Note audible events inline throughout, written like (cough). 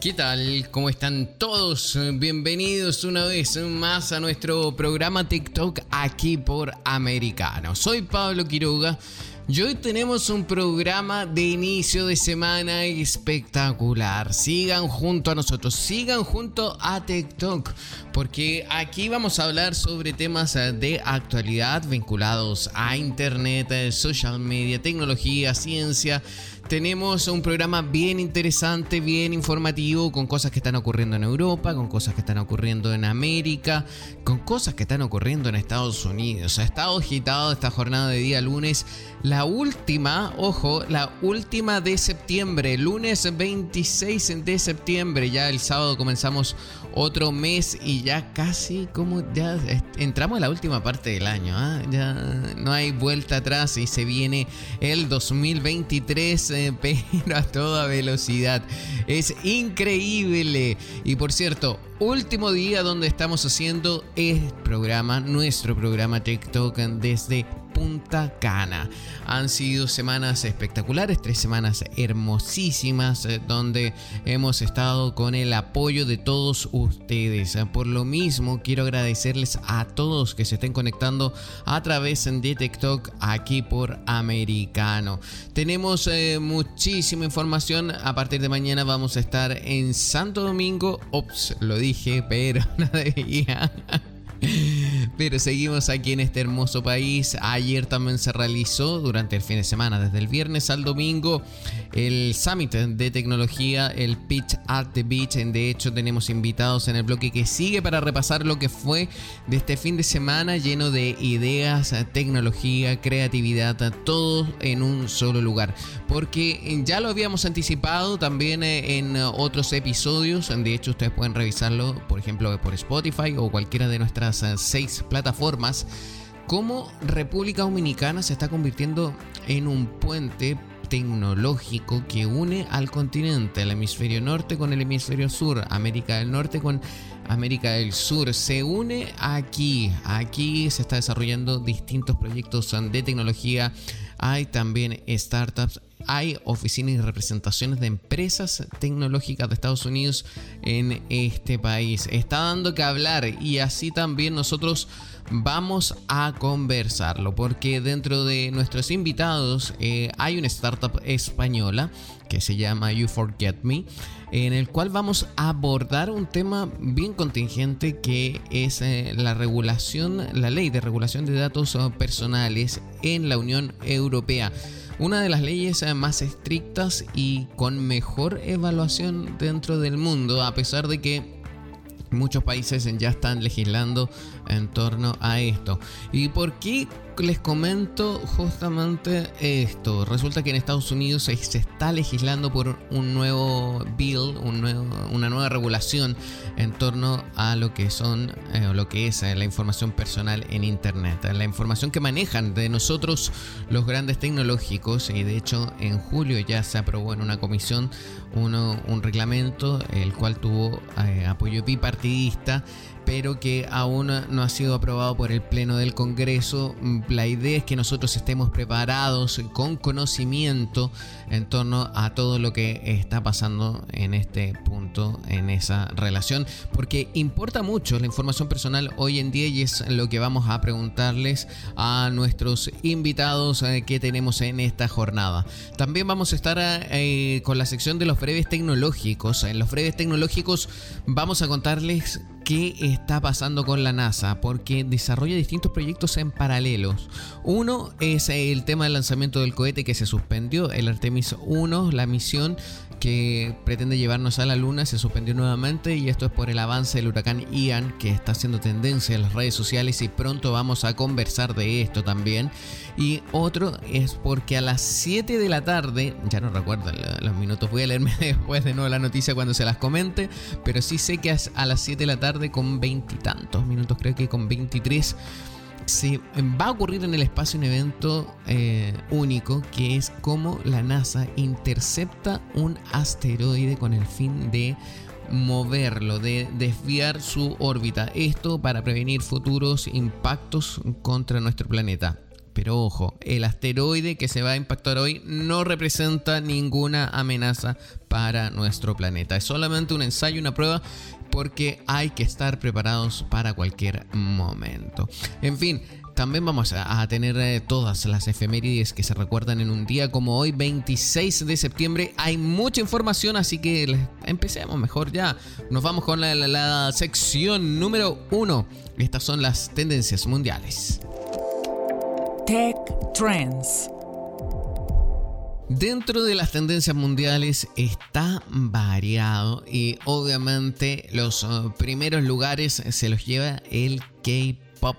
¿Qué tal? ¿Cómo están todos? Bienvenidos una vez más a nuestro programa TikTok aquí por Americano. Soy Pablo Quiroga y hoy tenemos un programa de inicio de semana espectacular. Sigan junto a nosotros, sigan junto a TikTok, porque aquí vamos a hablar sobre temas de actualidad vinculados a Internet, social media, tecnología, ciencia tenemos un programa bien interesante, bien informativo, con cosas que están ocurriendo en Europa, con cosas que están ocurriendo en América, con cosas que están ocurriendo en Estados Unidos. Ha estado agitado esta jornada de día lunes, la última, ojo, la última de septiembre, lunes 26 de septiembre, ya el sábado comenzamos otro mes y ya casi como ya entramos a la última parte del año, ¿ah? ya no hay vuelta atrás y se viene el 2023 eh, (laughs) pero a toda velocidad. Es increíble. Y por cierto, último día donde estamos haciendo el programa, nuestro programa TikTok desde Punta Cana. Han sido semanas espectaculares, tres semanas hermosísimas eh, donde hemos estado con el apoyo de todos ustedes. Por lo mismo, quiero agradecerles a todos que se estén conectando a través de TikTok aquí por Americano. Tenemos eh, muchísima información. A partir de mañana vamos a estar en Santo Domingo. Ops, lo dije, pero (laughs) no debía. Pero seguimos aquí en este hermoso país. Ayer también se realizó durante el fin de semana, desde el viernes al domingo, el Summit de Tecnología, el Pitch at the Beach. De hecho, tenemos invitados en el bloque que sigue para repasar lo que fue de este fin de semana lleno de ideas, tecnología, creatividad, todo en un solo lugar. Porque ya lo habíamos anticipado también eh, en otros episodios. De hecho, ustedes pueden revisarlo, por ejemplo, por Spotify o cualquiera de nuestras seis plataformas, cómo República Dominicana se está convirtiendo en un puente tecnológico que une al continente, el hemisferio norte con el hemisferio sur, América del Norte con América del Sur. Se une aquí, aquí se está desarrollando distintos proyectos de tecnología, hay también startups, hay oficinas y representaciones de empresas tecnológicas de Estados Unidos en este país. Está dando que hablar y así también nosotros vamos a conversarlo porque dentro de nuestros invitados eh, hay una startup española que se llama You Forget Me en el cual vamos a abordar un tema bien contingente que es eh, la regulación, la ley de regulación de datos personales en la Unión Europea una de las leyes eh, más estrictas y con mejor evaluación dentro del mundo, a pesar de que muchos países ya están legislando en torno a esto. ¿Y por qué les comento justamente esto. Resulta que en Estados Unidos se, está legislando por un nuevo bill, una nueva regulación en torno a lo que son eh, lo que es eh, la información personal en Internet. La información que manejan de nosotros los grandes tecnológicos y de hecho en julio ya se aprobó en una comisión un reglamento el cual tuvo eh, apoyo bipartidista pero que aún no ha sido aprobado por el Pleno del Congreso. La idea es que nosotros estemos preparados con conocimiento en torno a todo lo que está pasando en este punto, en esa relación, porque importa mucho la información personal hoy en día y es lo que vamos a preguntarles a nuestros invitados eh, que tenemos en esta jornada. También vamos a estar eh, con la sección de los breves tecnológicos. En los breves tecnológicos vamos a contarles qué está pasando con la NASA, porque desarrolla distintos proyectos en paralelos. Uno es el tema del lanzamiento del cohete que se suspendió, el Artemis 1, la misión que pretende llevarnos a la Luna se suspendió nuevamente y esto es por el avance del huracán Ian que está haciendo tendencia en las redes sociales y pronto vamos a conversar de esto también. Y otro es porque a las 7 de la tarde, ya no recuerdo los minutos, voy a leerme (laughs) después de nuevo la noticia cuando se las comente, pero sí sé que a las 7 de la tarde con veintitantos minutos, creo que con 23 se va a ocurrir en el espacio un evento eh, único que es como la NASA intercepta un asteroide con el fin de moverlo, de desviar su órbita. Esto para prevenir futuros impactos contra nuestro planeta. Pero ojo, el asteroide que se va a impactar hoy no representa ninguna amenaza para nuestro planeta. Es solamente un ensayo, una prueba porque hay que estar preparados para cualquier momento. En fin, también vamos a, tener eh, todas las efemérides que se recuerdan en un día como hoy, 26 de septiembre. Hay mucha información, así que empecemos mejor ya. Nos vamos con la, sección número 1. Estas son las tendencias mundiales. Tech Trends. Dentro de las tendencias mundiales está variado y obviamente los uh, primeros lugares se los lleva el K-Pop.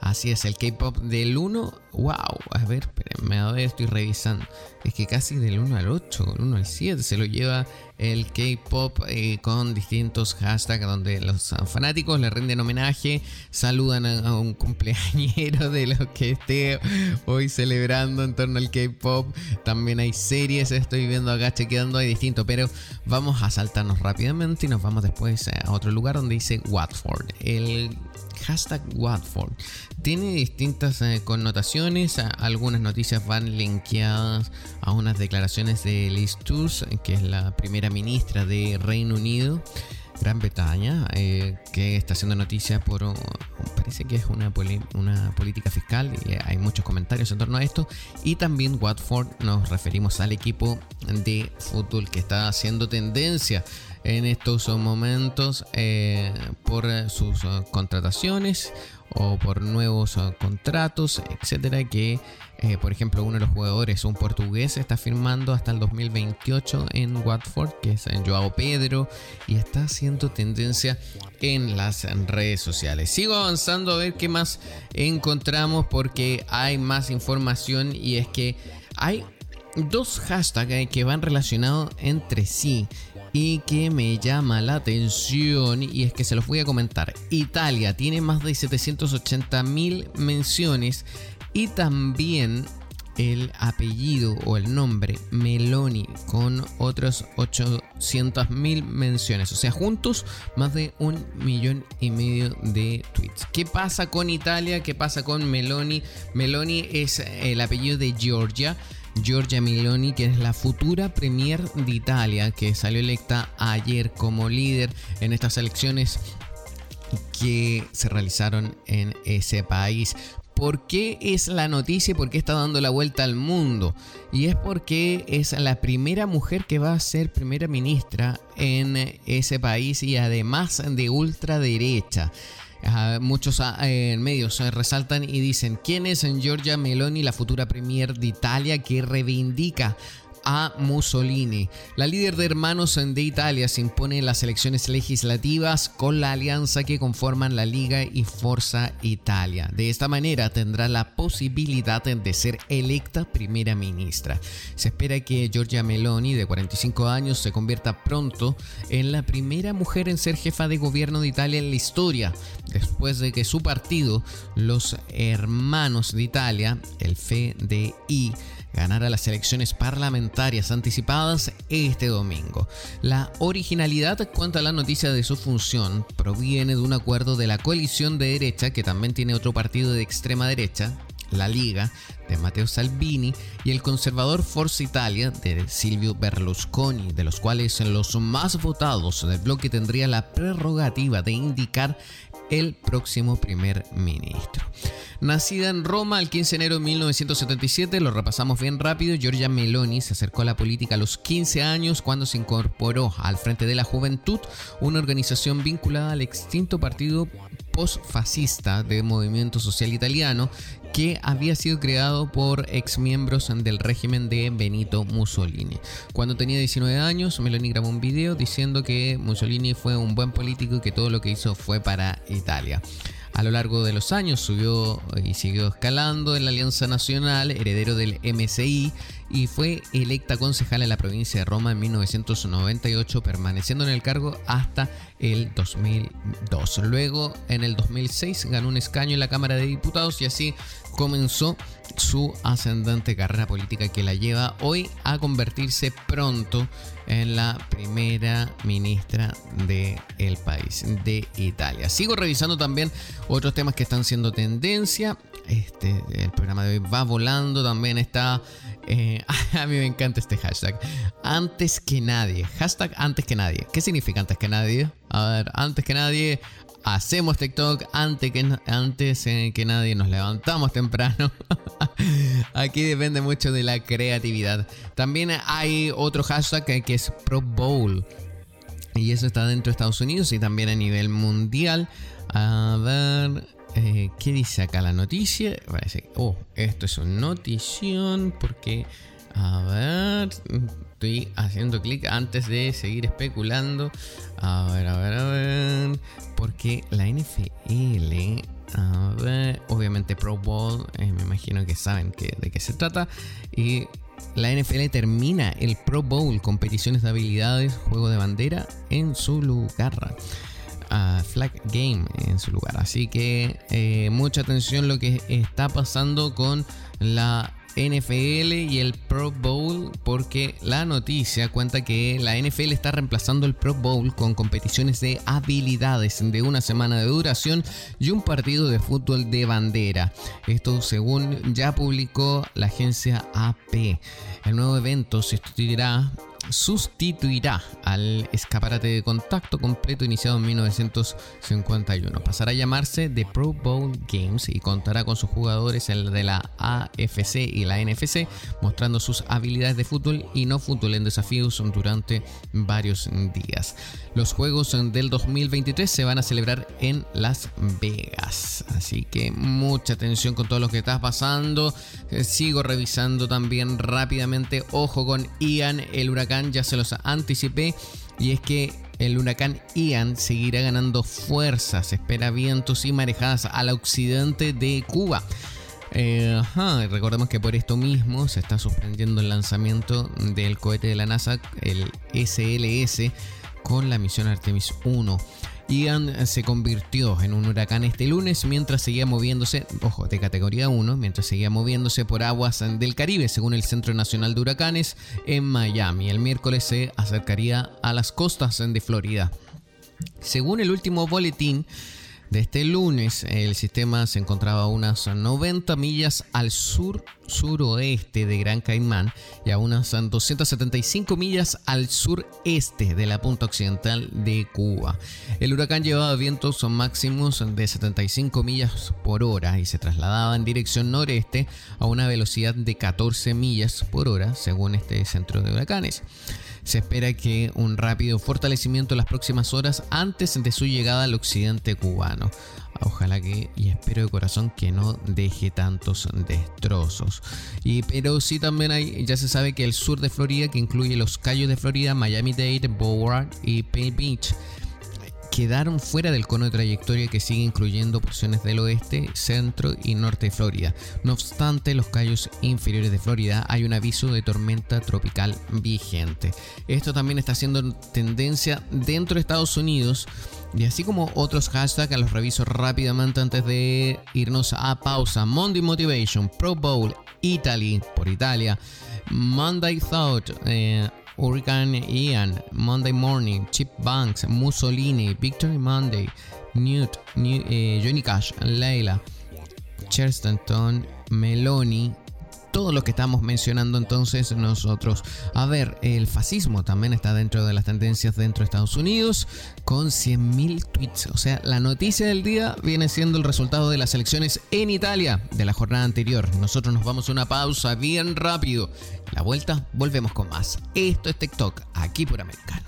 Así es, el K-Pop del 1, wow, a ver, espérenme, a estoy revisando. Es que casi del 1 al 8, del 1 al 7 se lo lleva el K-Pop eh, con distintos hashtags donde los fanáticos le rinden homenaje, saludan a, un cumpleañero de lo que esté hoy celebrando en torno al K-Pop. También hay series, estoy viendo acá chequeando, hay distinto, pero vamos a saltarnos rápidamente y nos vamos después a otro lugar donde dice Watford. El hashtag Watford. Tiene distintas eh, connotaciones, algunas noticias van linkeadas a unas declaraciones de Liz Truss, que es la primera ministra de Reino Unido. Gran Bretaña, eh, que está haciendo noticia por, parece que es una, una política fiscal y hay muchos comentarios en torno a esto. Y también Watford, nos referimos al equipo de fútbol que está haciendo tendencia en estos momentos eh, por sus eh, contrataciones o por nuevos eh, contratos, etcétera, que por ejemplo uno de los jugadores, un portugués, está firmando hasta el 2028 en Watford, que es Joao Pedro, y está haciendo tendencia en las redes sociales. Sigo avanzando a ver qué más encontramos porque hay más información y es que hay dos hashtags que van relacionados entre sí y que me llama la atención y es que se los voy a comentar. Italia tiene más de 780 mil menciones y también el apellido o el nombre Meloni con otros 800 mil menciones. O sea, juntos más de un millón y medio de tweets. ¿Qué pasa con Italia? ¿Qué pasa con Meloni? Meloni es el apellido de Georgia. Giorgia Meloni, que es la futura Premier de Italia, que salió electa ayer como líder en estas elecciones que se realizaron en ese país. ¿Por qué es la noticia y por qué está dando la vuelta al mundo? Y es porque es la primera mujer que va a ser primera ministra en ese país y además de ultraderecha muchos ah, medios eh, resaltan y dicen quién es Giorgia Meloni, la futura premier de Italia que reivindica a Mussolini. La líder de Hermanos de Italia se impone en las elecciones legislativas con la alianza que conforman la Liga y Forza Italia. De esta manera tendrá la posibilidad de ser electa primera ministra. Se espera que Giorgia Meloni, de 45 años, se convierta pronto en la primera mujer en ser jefa de gobierno de Italia en la historia, después de que su partido, los Hermanos de Italia, el FDI, ganara las elecciones parlamentarias anticipadas este domingo. La originalidad cuanto a la noticia de su función proviene de un acuerdo de la coalición de derecha que también tiene otro partido de extrema derecha, la Liga, de Matteo Salvini, y el conservador Forza Italia, de Silvio Berlusconi, de los cuales los más votados del bloque tendría la prerrogativa de indicar el próximo primer ministro. Nacida en Roma el 15 de enero de 1977, lo repasamos bien rápido, Giorgia Meloni se acercó a la política a los 15 años cuando se incorporó al Frente de la Juventud, una organización vinculada al extinto partido post-fascista de Movimiento Social Italiano que había sido creado por exmiembros del régimen de Benito Mussolini. Cuando tenía 19 años, Meloni grabó un video diciendo que Mussolini fue un buen político y que todo lo que hizo fue para Italia. A lo largo de los años subió y siguió escalando en la Alianza Nacional, heredero del MCI, y fue electa concejal en la provincia de Roma en 1998, permaneciendo en el cargo hasta el 2002. Luego, en el 2006, ganó un escaño en la Cámara de Diputados y así comenzó su ascendente carrera política que la lleva hoy a convertirse pronto en la primera ministra del el país, de Italia. Sigo revisando también otros temas que están siendo tendencia. Este, el programa de hoy va volando, también está... Eh, (laughs) a mí me encanta este hashtag. Antes que nadie. Hashtag antes que nadie. ¿Qué significa antes que nadie? A ver, antes que nadie hacemos TikTok antes que, antes que nadie, nos levantamos temprano. (laughs) Aquí depende mucho de la creatividad. También hay otro hashtag que, es Pro Bowl. Y eso está dentro de Estados Unidos y también a nivel mundial. A ver, eh, ¿qué dice acá la noticia? Parece, oh, esto es una notición porque, a ver, estoy haciendo clic antes de seguir especulando. A ver, a ver, a ver. Porque la NFL, a ver, obviamente Pro Bowl, eh, me imagino que saben de qué se trata. Y la NFL termina el Pro Bowl, competiciones de habilidades, juego de bandera, en su lugar. Flag Game en su lugar. Así que eh, mucha atención lo que está pasando con la NFL y el Pro Bowl porque la noticia cuenta que la NFL está reemplazando el Pro Bowl con competiciones de habilidades de una semana de duración y un partido de fútbol de bandera. Esto según ya publicó la agencia AP. El nuevo evento se estudiará sustituirá al escaparate de contacto completo iniciado en 1951. Pasará a llamarse The Pro Bowl Games y contará con sus jugadores de la AFC y la NFC, mostrando sus habilidades de fútbol y no fútbol en desafíos durante varios días. Los juegos del 2023 se van a celebrar en Las Vegas, así que mucha atención con todo lo que está pasando. Eh, sigo revisando también rápidamente, ojo con Ian, el huracán ya se los anticipé, y es que el huracán Ian seguirá ganando fuerza, se espera vientos y marejadas al occidente de Cuba. Eh, recordemos que por esto mismo se está suspendiendo el lanzamiento del cohete de la NASA, el SLS, con la misión Artemis 1. Ian se convirtió en un huracán este lunes mientras seguía moviéndose, ojo, de categoría 1, mientras seguía moviéndose por aguas del Caribe, según el Centro Nacional de Huracanes, en Miami. El miércoles se acercaría a las costas de Florida. Según el último boletín, de este lunes, el sistema se encontraba a unas 90 millas al sur suroeste de Gran Caimán y a unas 275 millas al sureste de la punta occidental de Cuba. El huracán llevaba vientos máximos de 75 millas por hora y se trasladaba en dirección noreste a una velocidad de 14 millas por hora, según este centro de huracanes. Se espera que un rápido fortalecimiento en las próximas horas antes de su llegada al occidente cubano. Ojalá que, y espero de corazón que no deje tantos destrozos. Y, pero sí también hay, ya se sabe que el sur de Florida, que incluye los Cayos de Florida, Miami-Dade, Broward y Palm Beach, quedaron fuera del cono de trayectoria que sigue incluyendo porciones del oeste, centro y norte de Florida. No obstante, los callos inferiores de Florida hay un aviso de tormenta tropical vigente. Esto también está siendo tendencia dentro de Estados Unidos. Y así como otros hashtags, los reviso rápidamente antes de irnos a pausa. Monday Motivation, Pro Bowl, Italy, por Italia. Monday Thought, eh, Hurricane Ian, Monday Morning, Chip Banks, Mussolini, Victory Monday, Newt, New, eh, Johnny Cash, Leila, Chesterton, Meloni, todo lo que estamos mencionando entonces nosotros. A ver, el fascismo también está dentro de las tendencias dentro de Estados Unidos con 100.000 tweets. O sea, la noticia del día viene siendo el resultado de las elecciones en Italia de la jornada anterior. Nosotros nos vamos a una pausa bien rápido. La vuelta, volvemos con más. Esto es TikTok, aquí por Americano.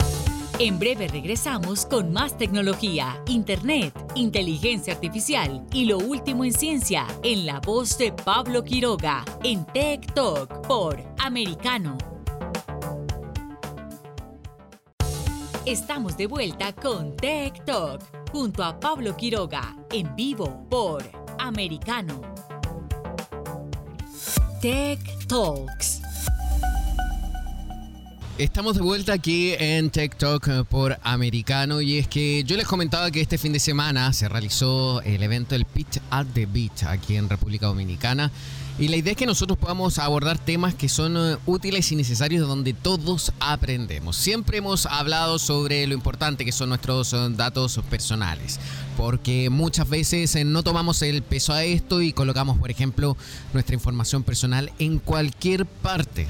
En breve regresamos con más tecnología, internet, inteligencia artificial y lo último en ciencia en la voz de Pablo Quiroga en Tech Talk por Americano. Estamos de vuelta con Tech Talk junto a Pablo Quiroga en vivo por Americano. Tech Talks. Estamos de vuelta aquí en TikTok eh, por Americano y es que yo les comentaba que este fin de semana se realizó el evento El Pitch at the Beach aquí en República Dominicana y la idea es que nosotros podamos abordar temas que son eh, útiles y necesarios donde todos aprendemos. Siempre hemos hablado sobre lo importante que son nuestros eh, datos personales, porque muchas veces no tomamos el peso a esto y colocamos, por ejemplo, nuestra información personal en cualquier parte.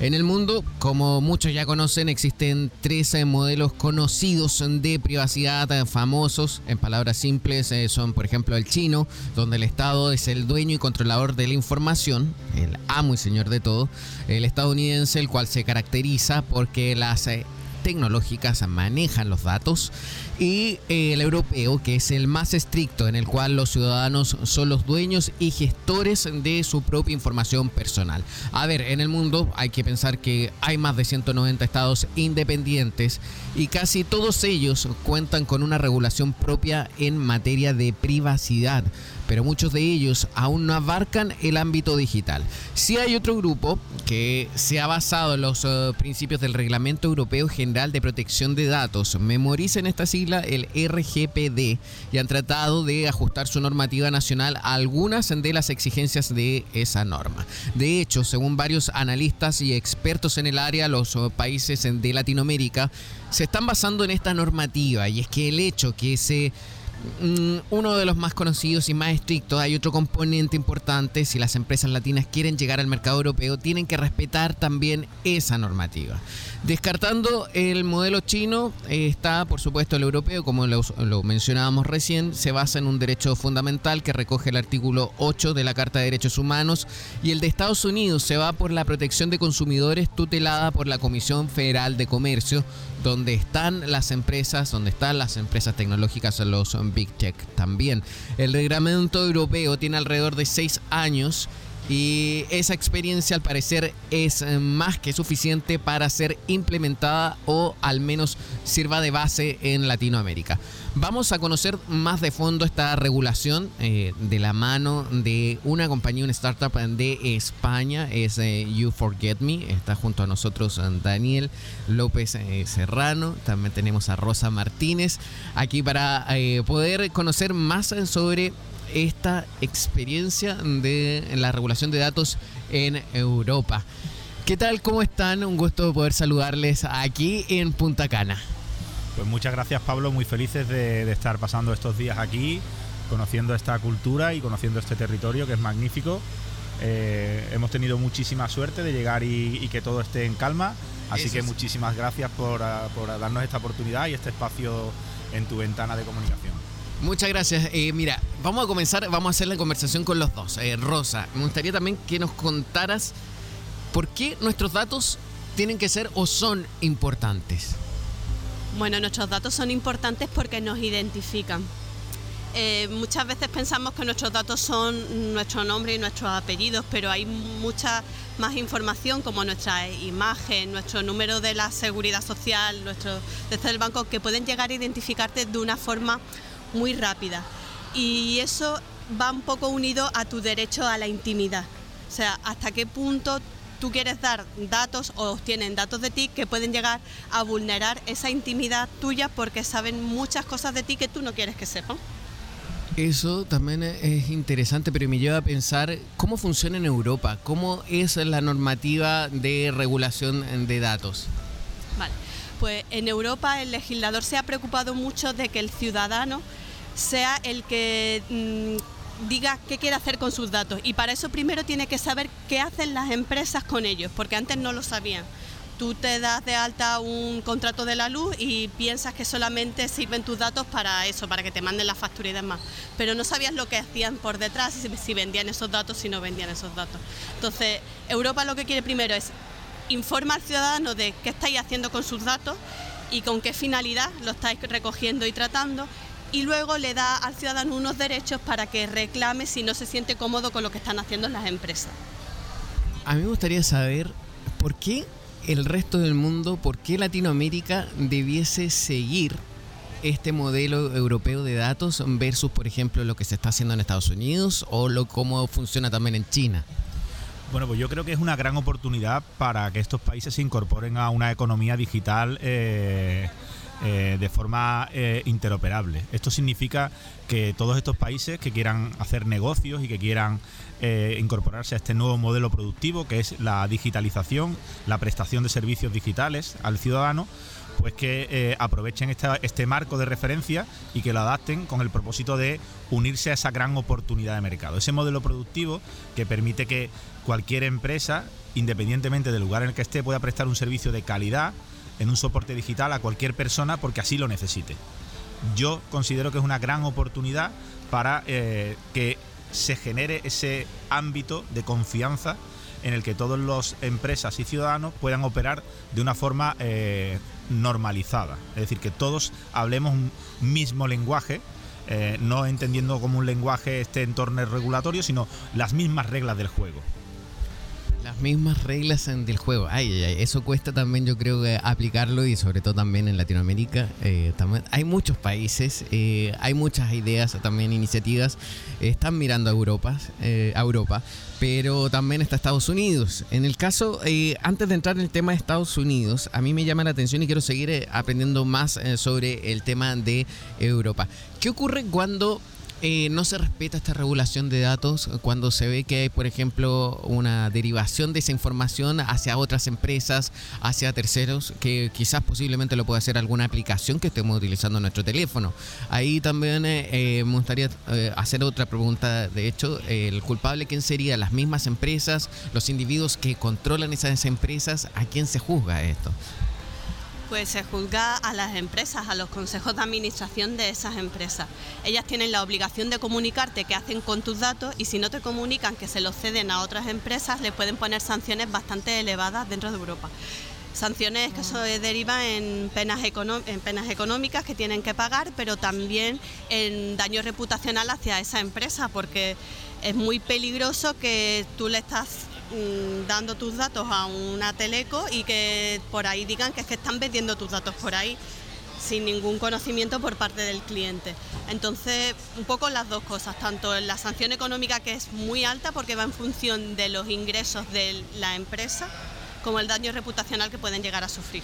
En el mundo, como muchos ya conocen, existen 13 modelos conocidos de privacidad eh, famosos. En palabras simples, eh, son por ejemplo el chino, donde el Estado es el dueño y controlador de la información, el amo y señor de todo. El estadounidense, el cual se caracteriza porque las eh, tecnológicas manejan los datos y eh, el europeo, que es el más estricto, en el cual los ciudadanos son los dueños y gestores de su propia información personal. A ver, en el mundo hay que pensar que hay más de 190 estados independientes y casi todos ellos cuentan con una regulación propia en materia de privacidad pero muchos de ellos aún no abarcan el ámbito digital. Si hay otro grupo que se ha basado en los eh, principios del Reglamento Europeo General de Protección de Datos. Memoricen esta sigla, el RGPD, y han tratado de ajustar su normativa nacional a algunas de las exigencias de esa norma. De hecho, según varios analistas y expertos en el área, los eh, países de Latinoamérica se están basando en esta normativa y es que el hecho que se uno de los más conocidos y más estrictos. Hay otro componente importante. Si las empresas latinas quieren llegar al mercado europeo, tienen que respetar también esa normativa. Descartando el modelo chino, eh, está por supuesto el europeo, como lo, lo, mencionábamos recién, se basa en un derecho fundamental que recoge el artículo 8 de la Carta de Derechos Humanos y el de Estados Unidos se va por la protección de consumidores tutelada por la Comisión Federal de Comercio, donde están las empresas, donde están las empresas tecnológicas, los Big Tech también. El reglamento europeo tiene alrededor de seis años y esa experiencia al parecer es eh, más que suficiente para ser implementada o al menos sirva de base en Latinoamérica. Vamos a conocer más de fondo esta regulación eh, de la mano de una compañía, una startup de España, es eh, You Forget Me. Está junto a nosotros Daniel López Serrano. También tenemos a Rosa Martínez aquí para poder conocer más sobre esta experiencia de la regulación de datos en Europa. ¿Qué tal? ¿Cómo están? Un gusto poder saludarles aquí en Punta Cana. Pues muchas gracias Pablo, muy felices de, estar pasando estos días aquí, conociendo esta cultura y conociendo este territorio que es magnífico. Eh, hemos tenido muchísima suerte de llegar y, que todo esté en calma, así que muchísimas gracias por, por darnos esta oportunidad y este espacio en tu ventana de comunicación. Muchas gracias. Eh, mira, vamos a comenzar, vamos a hacer la conversación con los dos. Eh, Rosa, me gustaría también que nos contaras por qué nuestros datos tienen que ser o son importantes. Bueno, nuestros datos son importantes porque nos identifican. Eh, muchas veces pensamos que nuestros datos son nuestro nombre y nuestros apellidos, pero hay mucha más información como nuestra imagen, nuestro número de la seguridad social, nuestro desde el banco, que pueden llegar a identificarte de una forma muy rápida. Y eso va un poco unido a tu derecho a la intimidad. O sea, hasta qué punto tú quieres dar datos o obtienen datos de ti que pueden llegar a vulnerar esa intimidad tuya porque saben muchas cosas de ti que tú no quieres que sepan. Eso también es interesante, pero me lleva a pensar cómo funciona en Europa, cómo es la normativa de regulación de datos. Vale, pues en Europa el legislador se ha preocupado mucho de que el ciudadano sea el que mm, diga qué quiere hacer con sus datos. Y para eso primero tiene que saber qué hacen las empresas con ellos, porque antes no lo sabían. Tú te das de alta un contrato de la luz y piensas que solamente sirven tus datos para eso, para que te manden la factura y demás. Pero no sabías lo que hacían por detrás, si vendían esos datos, si no vendían esos datos. Entonces, Europa lo que quiere primero es informar al ciudadano de qué estáis haciendo con sus datos y con qué finalidad lo estáis recogiendo y tratando y luego le da al ciudadano unos derechos para que reclame si no se siente cómodo con lo que están haciendo las empresas. A mí me gustaría saber por qué el resto del mundo, por qué Latinoamérica debiese seguir este modelo europeo de datos versus, por ejemplo, lo que se está haciendo en Estados Unidos o lo cómo funciona también en China. Bueno, pues yo creo que es una gran oportunidad para que estos países se incorporen a una economía digital eh, eh, de forma eh, interoperable. Esto significa que todos estos países que quieran hacer negocios y que quieran incorporarse a este nuevo modelo productivo, que es la digitalización, la prestación de servicios digitales al ciudadano, pues que aprovechen este marco de referencia y que lo adapten con el propósito de unirse a esa gran oportunidad de mercado. Ese modelo productivo que permite que cualquier empresa, independientemente del lugar en el que esté, pueda prestar un servicio de calidad en un soporte digital a cualquier persona porque así lo necesite. Yo considero que es una gran oportunidad para eh, que se genere ese ámbito de confianza en el que todas las empresas y ciudadanos puedan operar de una forma eh, normalizada. Es decir, que todos hablemos un mismo lenguaje, eh, no entendiendo como un lenguaje este entorno regulatorio, sino las mismas reglas del juego. Las mismas reglas del juego. Ay, ay, eso cuesta también, yo creo, aplicarlo y sobre todo también en Latinoamérica. Eh, hay muchos países, eh, hay muchas ideas, también iniciativas. están mirando a Europa, eh, a Europa, pero también está Estados Unidos. En el caso, antes de entrar en el tema de Estados Unidos, a mí me llama la atención y quiero seguir aprendiendo más sobre el tema de Europa. ¿Qué ocurre cuando eh, no se respeta esta regulación de datos cuando se ve que hay, por ejemplo, una derivación de esa información hacia otras empresas, hacia terceros, que quizás posiblemente lo pueda hacer alguna aplicación que estemos utilizando en nuestro teléfono. Ahí también eh, eh, me gustaría hacer otra pregunta. De hecho, ¿el culpable quién sería? ¿Las mismas empresas? ¿Los individuos que controlan esas empresas? ¿A quién se juzga esto? Pues se juzga a las empresas, a los consejos de administración de esas empresas. Ellas tienen la obligación de comunicarte qué hacen con tus datos y si no te comunican que se los ceden a otras empresas, le pueden poner sanciones bastante elevadas dentro de Europa. Sanciones que se derivan en penas, en penas económicas que tienen que pagar, pero también en daño reputacional hacia esa empresa, porque es muy peligroso que tú le estás dando tus datos a una teleco y que por ahí digan que es que están vendiendo tus datos por ahí sin ningún conocimiento por parte del cliente. Entonces, un poco las dos cosas, tanto la sanción económica que es muy alta porque va en función de los ingresos de la empresa, como el daño reputacional que pueden llegar a sufrir.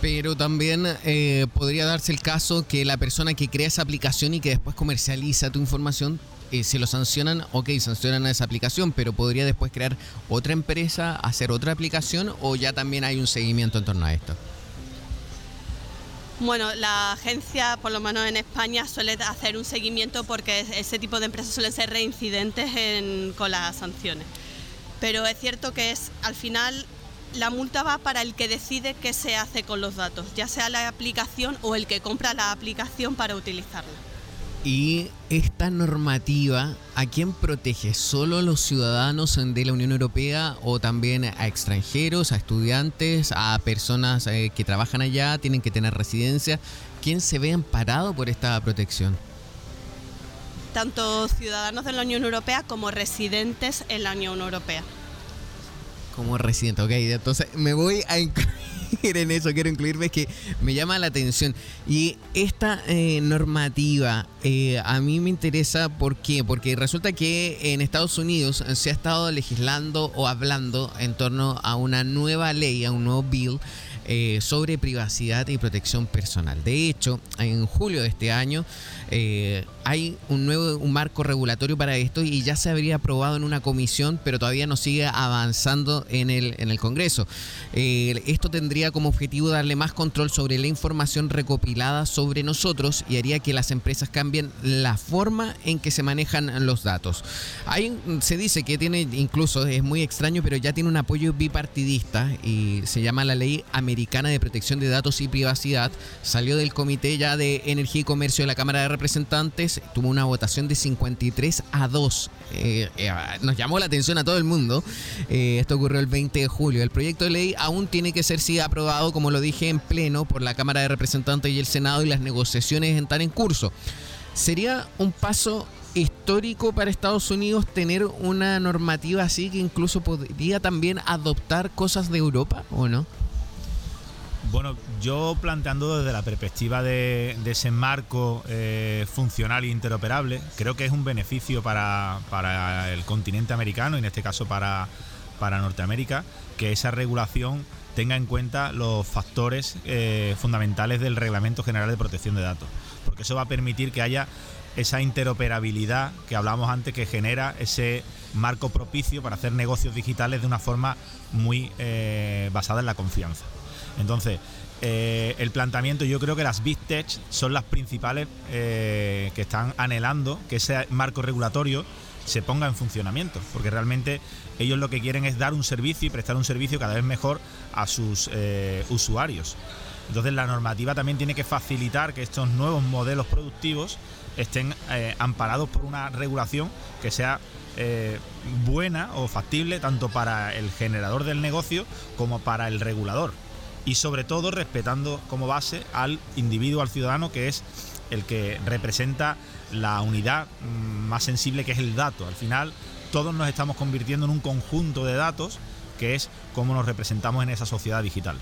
Pero también eh, podría darse el caso que la persona que crea esa aplicación y que después comercializa tu información eh, se lo sancionan, ok, sancionan a esa aplicación, pero podría después crear otra empresa, hacer otra aplicación o ya también hay un seguimiento en torno a esto. Bueno, la agencia, por lo menos en España, suele hacer un seguimiento porque ese tipo de empresas suelen ser reincidentes con las sanciones. Pero es cierto que es, al final, la multa va para el que decide qué se hace con los datos, ya sea la aplicación o el que compra la aplicación para utilizarla. Y esta normativa, ¿a quién protege? ¿Solo a los ciudadanos de la Unión Europea o también a extranjeros, a estudiantes, a personas eh, que trabajan allá, tienen que tener residencia? ¿Quién se ve amparado por esta protección? Tanto ciudadanos de la Unión Europea como residentes en la Unión Europea. Como residente, ok. Entonces me voy a incluir en eso, quiero incluirme, que me llama la atención. Y esta eh, normativa eh, a mí me interesa, ¿por qué? Porque resulta que en Estados Unidos se ha estado legislando o hablando en torno a una nueva ley, a un nuevo bill eh, sobre privacidad y protección personal. De hecho, en julio de este año eh, hay un nuevo un marco regulatorio para esto y ya se habría aprobado en una comisión, pero todavía no sigue avanzando en el, en el Congreso. Eh, esto tendría como objetivo darle más control sobre la información recopilada sobre nosotros y haría que las empresas cambien la forma en que se manejan los datos. Hay, se dice que tiene, incluso es muy extraño, pero ya tiene un apoyo bipartidista y se llama la Ley Americana de Protección de Datos y Privacidad. Salió del Comité ya de Energía y Comercio de la Cámara de Representantes, tuvo una votación de 53 a 2. Eh, eh, nos llamó la atención a todo el mundo. Eh, esto ocurrió el 20 de julio. El proyecto de ley aún tiene que ser sí, aprobado, como lo dije, en pleno por la Cámara de Representantes y el Senado y las negociaciones están en curso. Sería un paso histórico para Estados Unidos tener una normativa así que incluso podría también adoptar cosas de Europa, ¿o no? Bueno, yo planteando desde la perspectiva de, ese marco eh, funcional e interoperable, creo que es un beneficio para, el continente americano, y en este caso para, para Norteamérica, que esa regulación tenga en cuenta los factores eh, fundamentales del Reglamento General de Protección de Datos, porque eso va a permitir que haya esa interoperabilidad que hablamos antes que genera ese marco propicio para hacer negocios digitales de una forma muy eh, basada en la confianza. Entonces, eh, el planteamiento, yo creo que las Big Tech son las principales eh, que están anhelando que ese marco regulatorio se ponga en funcionamiento, porque realmente ellos lo que quieren es dar un servicio y prestar un servicio cada vez mejor a sus eh, usuarios. Entonces la normativa también tiene que facilitar que estos nuevos modelos productivos estén amparados por una regulación que sea buena o factible tanto para el generador del negocio como para el regulador y sobre todo respetando como base al individuo, al ciudadano, que es el que representa la unidad mm, más sensible que es el dato. Al final todos nos estamos convirtiendo en un conjunto de datos que es cómo nos representamos en esa sociedad digital.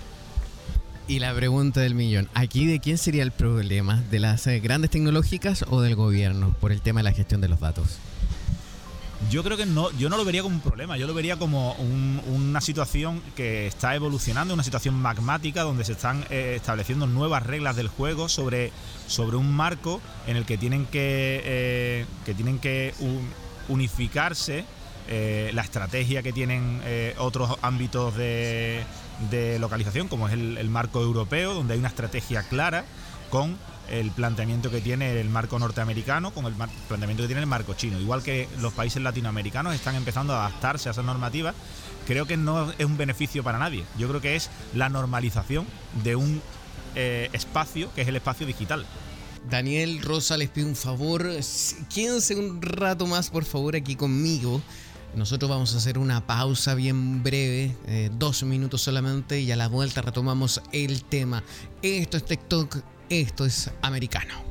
Y la pregunta del millón, ¿aquí de quién sería el problema? ¿De las eh, grandes tecnológicas o del gobierno por el tema de la gestión de los datos? Yo creo que no, yo no lo vería como un problema, yo lo vería como una situación que está evolucionando, una situación magmática donde se están eh, estableciendo nuevas reglas del juego sobre, sobre un marco en el que tienen que, eh, que, tienen que unificarse eh, la estrategia que tienen otros ámbitos de, de, localización, como es el marco europeo, donde hay una estrategia clara con el planteamiento que tiene el marco norteamericano con el planteamiento que tiene el marco chino. Igual que los países latinoamericanos están empezando a adaptarse a esas normativas, creo que no es un beneficio para nadie. Yo creo que es la normalización de un eh, espacio que es el espacio digital. Daniel Rosa, les pido un favor, quédense un rato más por favor aquí conmigo. Nosotros vamos a hacer una pausa bien breve, eh, dos minutos solamente, y a la vuelta retomamos el tema. Esto es TikTok esto es americano.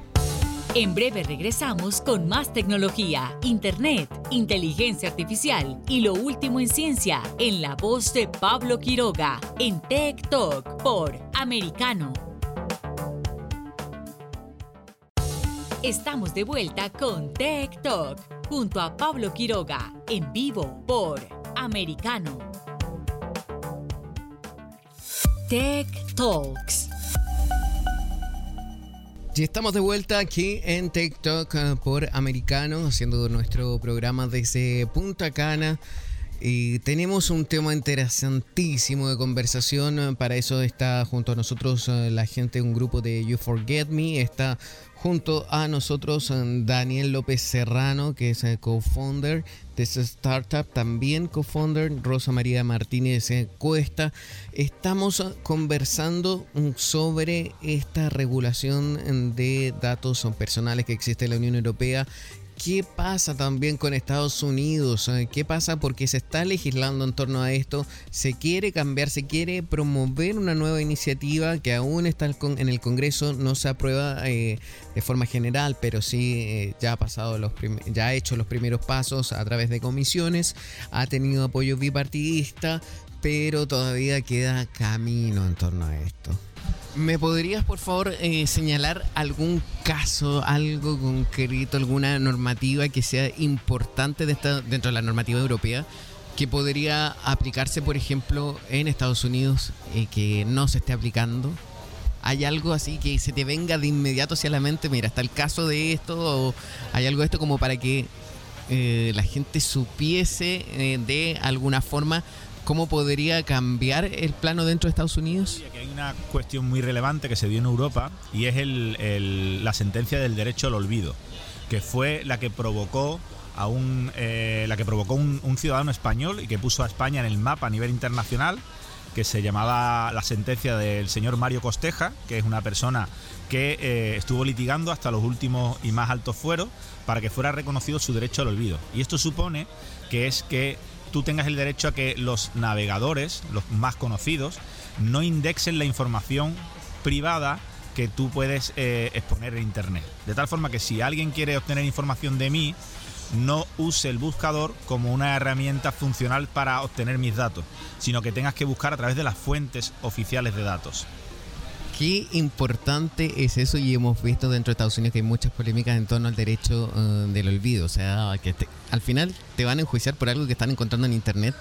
En breve regresamos con más tecnología, internet, inteligencia artificial y lo último en ciencia en la voz de Pablo Quiroga en Tech Talk por Americano. Estamos de vuelta con Tech Talk junto a Pablo Quiroga en vivo por Americano. Tech Talks y estamos de vuelta aquí en TikTok eh, por Americano, haciendo nuestro programa desde Punta Cana. Tenemos un tema interesantísimo de conversación. Para eso está junto a nosotros eh, la gente, un grupo de You Forget Me. Está junto a nosotros eh, Daniel López Serrano, que es co-founder de esta startup, también co-founder Rosa María Martínez eh, Cuesta. Estamos eh, conversando mm, sobre esta regulación de datos personales que existe en la Unión Europea ¿Qué pasa también con Estados Unidos? Eh, ¿Qué pasa? Porque se está legislando en torno a esto. Se quiere cambiar, se quiere promover una nueva iniciativa que aún está en el Congreso, no se aprueba eh, de forma general, pero sí eh, ya ha pasado los ya ha hecho los primeros pasos a través de comisiones, ha tenido apoyo bipartidista, pero todavía queda camino en torno a esto. ¿Me podrías, por favor, eh, señalar algún caso, algo concreto, alguna normativa que sea importante de esta, dentro de la normativa europea que podría aplicarse, por ejemplo, en Estados Unidos y que no se esté aplicando? ¿Hay algo así que se te venga de inmediato hacia la mente? Mira, está el caso de esto, o hay algo de esto como para que eh, la gente supiese eh, de alguna forma cómo podría cambiar el plano dentro de Estados Unidos? hay una cuestión muy relevante que se dio en Europa y es la sentencia del derecho al olvido, que fue la que provocó a un, eh, la que provocó un, ciudadano español y que puso a España en el mapa a nivel internacional, que se llamaba la sentencia del señor Mario Costeja, que es una persona que eh, estuvo litigando hasta los últimos y más altos fueros para que fuera reconocido su derecho al olvido. Y esto supone que es que tú tengas el derecho a que los navegadores, los más conocidos, no indexen la información privada que tú puedes eh, exponer en Internet. De tal forma que si alguien quiere obtener información de mí, no use el buscador como una herramienta funcional para obtener mis datos, sino que tengas que buscar a través de las fuentes oficiales de datos. Qué importante es eso y hemos visto dentro de Estados Unidos que hay muchas polémicas en torno al derecho eh, del olvido, o sea, que al final te van a enjuiciar por algo que están encontrando en Internet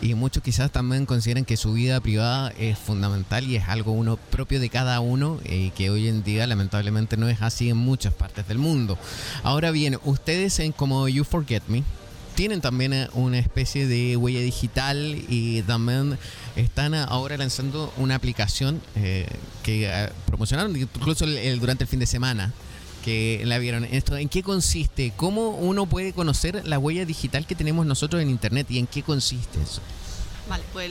y muchos quizás también consideran que su vida privada es fundamental y es algo uno propio de cada uno y que hoy en día lamentablemente no es así en muchas partes del mundo. Ahora bien, ustedes en como You Forget Me tienen también eh, una especie de huella digital y también están ahora lanzando una aplicación eh, que eh, promocionaron incluso durante el fin de semana que la vieron. Esto, ¿En qué consiste? ¿Cómo uno puede conocer la huella digital que tenemos nosotros en Internet y en qué consiste eso? Vale, pues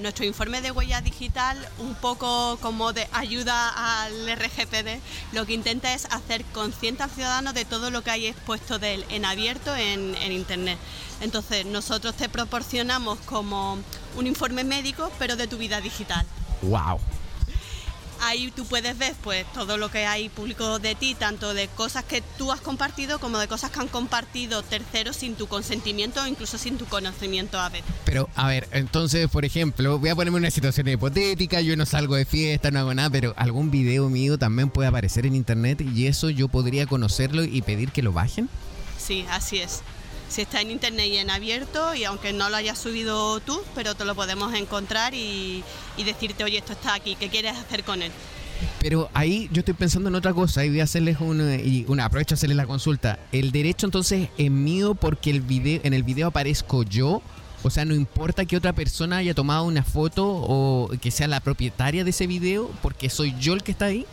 nuestro informe de huella digital, un poco como de ayuda al RGPD, lo que intenta es hacer consciente al ciudadano de todo lo que hay expuesto de él en abierto en, en Internet. Entonces, nosotros te proporcionamos como un informe médico, pero de tu vida digital. ¡Wow! Ahí tú puedes ver pues todo lo que hay público de ti, tanto de cosas que tú has compartido como de cosas que han compartido terceros sin tu consentimiento o incluso sin tu conocimiento a veces. Pero a ver, entonces, por ejemplo, voy a ponerme una situación hipotética, yo no salgo de fiesta, no hago nada, pero algún video mío también puede aparecer en internet y eso yo podría conocerlo y pedir que lo bajen. Sí, así es si está en internet y en abierto y aunque no lo hayas subido tú, pero te lo podemos encontrar y, decirte, oye, esto está aquí, ¿qué quieres hacer con él? Pero ahí yo estoy pensando en otra cosa y voy a hacerles una, y aprovecho a hacerles la consulta. El derecho entonces es mío porque el video, en el video aparezco yo. O sea, no importa que otra persona haya tomado una foto o que sea la propietaria de ese video, porque soy yo el que está ahí.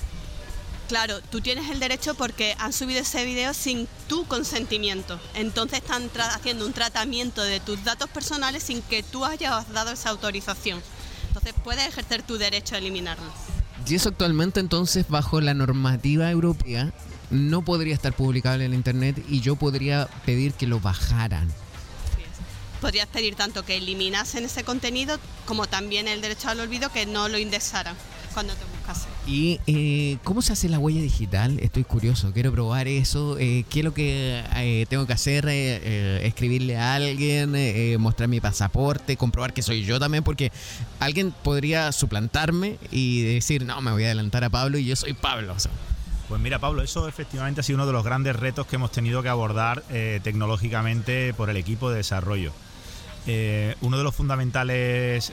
Claro, tú tienes el derecho porque han subido ese video sin tu consentimiento. Entonces están haciendo un tratamiento de tus datos personales sin que tú hayas dado esa autorización. Entonces puedes ejercer tu derecho a eliminarlo. Y eso actualmente entonces bajo la normativa europea no podría estar publicable en Internet y yo podría pedir que lo bajaran. Podrías pedir tanto que eliminasen ese contenido como también el derecho al olvido que no lo indexaran cuando te ¿Y eh, cómo se hace la huella digital? Estoy curioso, quiero probar eso. Eh, ¿Qué es lo que eh, tengo que hacer? ¿Escribirle a alguien? ¿Mostrar mi pasaporte? ¿Comprobar que soy yo también? Porque alguien podría suplantarme y decir, no, me voy a adelantar a Pablo y yo soy Pablo. Pues mira, Pablo, eso efectivamente ha sido uno de los grandes retos que hemos tenido que abordar tecnológicamente por el equipo de desarrollo. uno de los fundamentales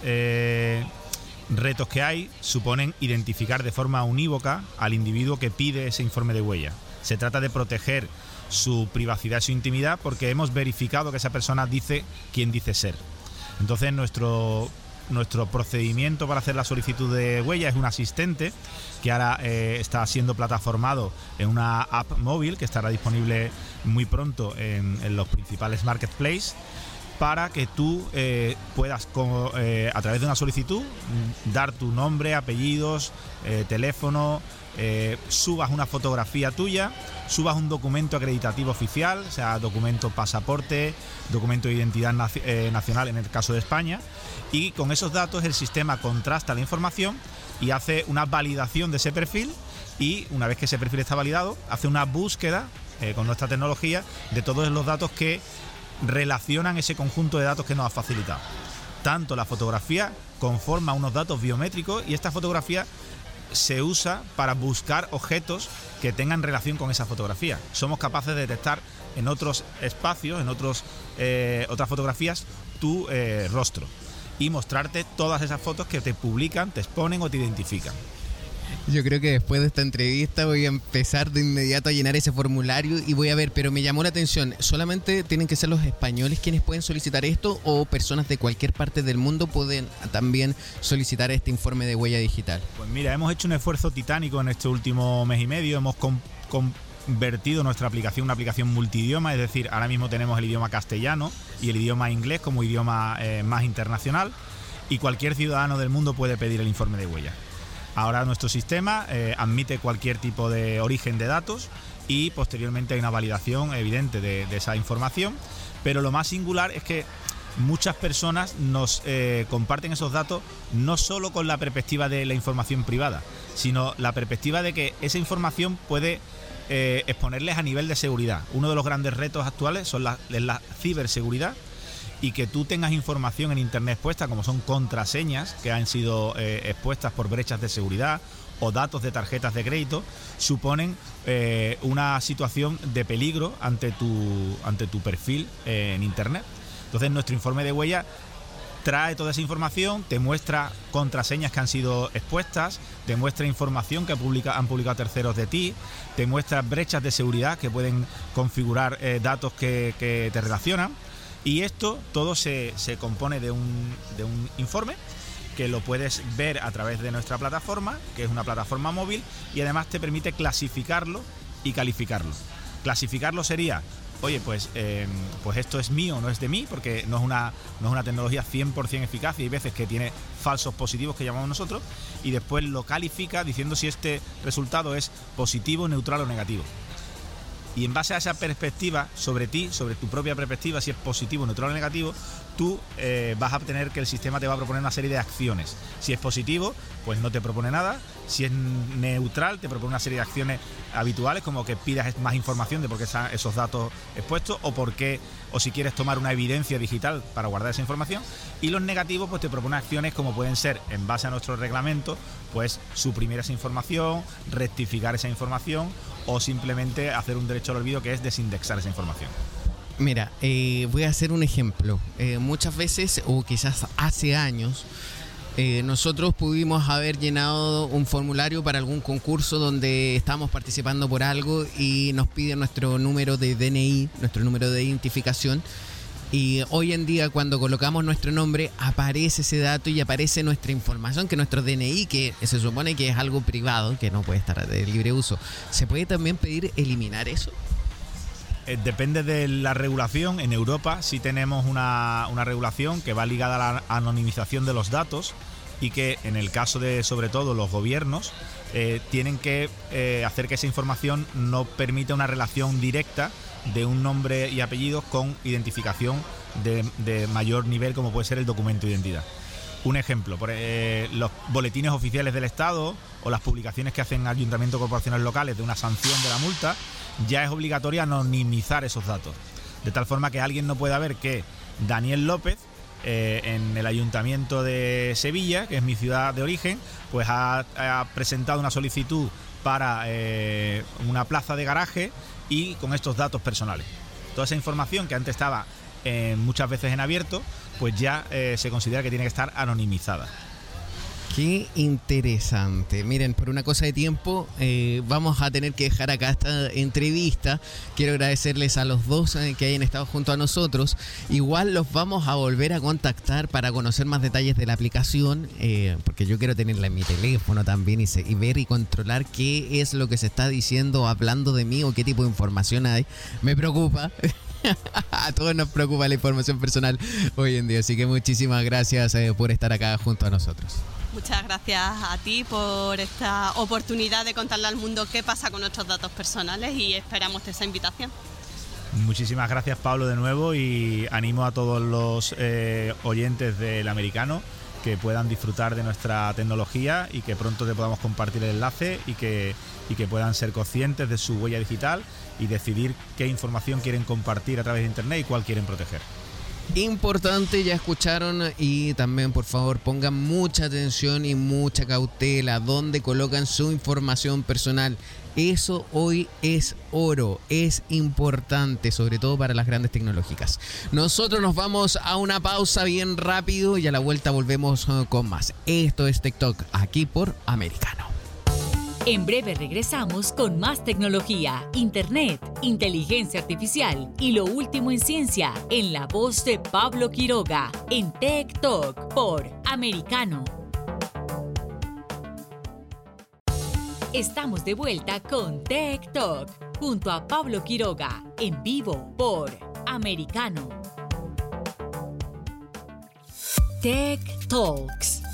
retos que hay suponen identificar de forma unívoca al individuo que pide ese informe de huella. Se trata de proteger su privacidad y su intimidad porque hemos verificado que esa persona dice quién dice ser. Entonces nuestro, nuestro procedimiento para hacer la solicitud de huella es un asistente que ahora eh, está siendo plataformado en una app móvil que estará disponible muy pronto en los principales marketplaces para que tú eh, puedas, eh, a través de una solicitud, mm, dar tu nombre, apellidos, eh, teléfono, subas una fotografía tuya, subas un documento acreditativo oficial, sea, documento pasaporte, documento de identidad nacional en el caso de España, y con esos datos el sistema contrasta la información y hace una validación de ese perfil y una vez que ese perfil está validado, hace una búsqueda con nuestra tecnología de todos los datos que relacionan ese conjunto de datos que nos ha facilitado. Tanto la fotografía conforma unos datos biométricos y esta fotografía se usa para buscar objetos que tengan relación con esa fotografía. Somos capaces de detectar en otros espacios, en otros, eh, otras fotografías, tu eh, rostro y mostrarte todas esas fotos que te publican, te exponen o te identifican. Yo creo que después de esta entrevista voy a empezar de inmediato a llenar ese formulario y voy a ver, pero me llamó la atención, ¿solamente tienen que ser los españoles quienes pueden solicitar esto o personas de cualquier parte del mundo pueden también solicitar este informe de huella digital? Pues mira, hemos hecho un esfuerzo titánico en este último mes y medio, hemos convertido nuestra aplicación en una aplicación multidioma, es decir, ahora mismo tenemos el idioma castellano y el idioma inglés como idioma eh, más internacional y cualquier ciudadano del mundo puede pedir el informe de huella. Ahora nuestro sistema eh, admite cualquier tipo de origen de datos y posteriormente hay una validación evidente de, esa información, pero lo más singular es que muchas personas nos eh, comparten esos datos no solo con la perspectiva de la información privada, sino la perspectiva de que esa información puede eh, exponerles a nivel de seguridad. Uno de los grandes retos actuales son la, la ciberseguridad y que tú tengas información en Internet expuesta, como son contraseñas que han sido eh, expuestas por brechas de seguridad o datos de tarjetas de crédito, suponen eh, una situación de peligro ante tu, ante tu perfil eh, en Internet. Entonces nuestro informe de huella trae toda esa información, te muestra contraseñas que han sido expuestas, te muestra información que han publicado terceros de ti, te muestra brechas de seguridad que pueden configurar datos que te relacionan y esto todo se, compone de un, de un informe que lo puedes ver a través de nuestra plataforma, que es una plataforma móvil, y además te permite clasificarlo y calificarlo. Clasificarlo sería, oye, pues, em, pues esto es mío, no es de mí, porque no es una, no es una tecnología 100% eficaz y hay veces que tiene falsos positivos que llamamos nosotros, y después lo califica diciendo si este resultado es positivo, neutral o negativo y en base a esa perspectiva sobre ti, sobre tu propia perspectiva, si es positivo, neutral o negativo, tú eh, vas a tener que el sistema te va a proponer una serie de acciones. Si es positivo, pues no te propone nada. Si es neutral, te propone una serie de acciones habituales, como que pidas más información de por qué están esos datos expuestos o por qué, o si quieres tomar una evidencia digital para guardar esa información. Y los negativos, pues te propone acciones como pueden ser, en base a nuestro reglamento, pues suprimir esa información, rectificar esa información o simplemente hacer un derecho al olvido que es desindexar esa información. Mira, eh, voy a hacer un ejemplo. Eh, muchas veces, o quizás hace años, eh, nosotros pudimos haber llenado un formulario para algún concurso donde estamos participando por algo y nos piden nuestro número de DNI, nuestro número de identificación. Y hoy en día cuando colocamos nuestro nombre aparece ese dato y aparece nuestra información, que nuestro DNI, que se supone que es algo privado, que no puede estar de libre uso. ¿Se puede también pedir eliminar eso? Eh, depende de la regulación. En Europa sí tenemos una, regulación que va ligada a la anonimización de los datos y que en el caso de sobre todo los gobiernos eh, tienen que eh, hacer que esa información no permita una relación directa de un nombre y apellido con identificación de, mayor nivel como puede ser el documento de identidad. Un ejemplo, por, los boletines oficiales del Estado o las publicaciones que hacen ayuntamientos corporaciones locales de una sanción de la multa ya es obligatorio anonimizar esos datos. De tal forma que alguien no pueda ver que Daniel López eh, en el ayuntamiento de Sevilla, que es mi ciudad de origen, pues ha, presentado una solicitud para eh, una plaza de garaje y con estos datos personales. Toda esa información que antes estaba eh, muchas veces en abierto, pues ya se considera que tiene que estar anonimizada. Qué interesante. Miren, por una cosa de tiempo, eh, vamos a tener que dejar acá esta entrevista. Quiero agradecerles a los dos eh, que hayan estado junto a nosotros. Igual los vamos a volver a contactar para conocer más detalles de la aplicación, eh, porque yo quiero tenerla en mi teléfono también y, y ver y controlar qué es lo que se está diciendo, hablando de mí o qué tipo de información hay. Me preocupa. (laughs) a todos nos preocupa la información personal hoy en día. Así que muchísimas gracias por estar acá junto a nosotros. Muchas gracias a ti por esta oportunidad de contarle al mundo qué pasa con nuestros datos personales y esperamos esa invitación. Muchísimas gracias Pablo de nuevo y animo a todos los eh, oyentes del americano que puedan disfrutar de nuestra tecnología y que pronto te podamos compartir el enlace y que, y que puedan ser conscientes de su huella digital y decidir qué información quieren compartir a través de Internet y cuál quieren proteger. Importante, ya escucharon y también por favor pongan mucha atención y mucha cautela donde colocan su información personal. Eso hoy es oro, es importante, sobre todo para las grandes tecnológicas. Nosotros nos vamos a una pausa bien rápido y a la vuelta volvemos eh, con más. Esto es TikTok, aquí por Americano. En breve regresamos con más tecnología, internet, inteligencia artificial y lo último en ciencia en la voz de Pablo Quiroga en Tech Talk por Americano. Estamos de vuelta con Tech Talk junto a Pablo Quiroga en vivo por Americano. Tech Talks.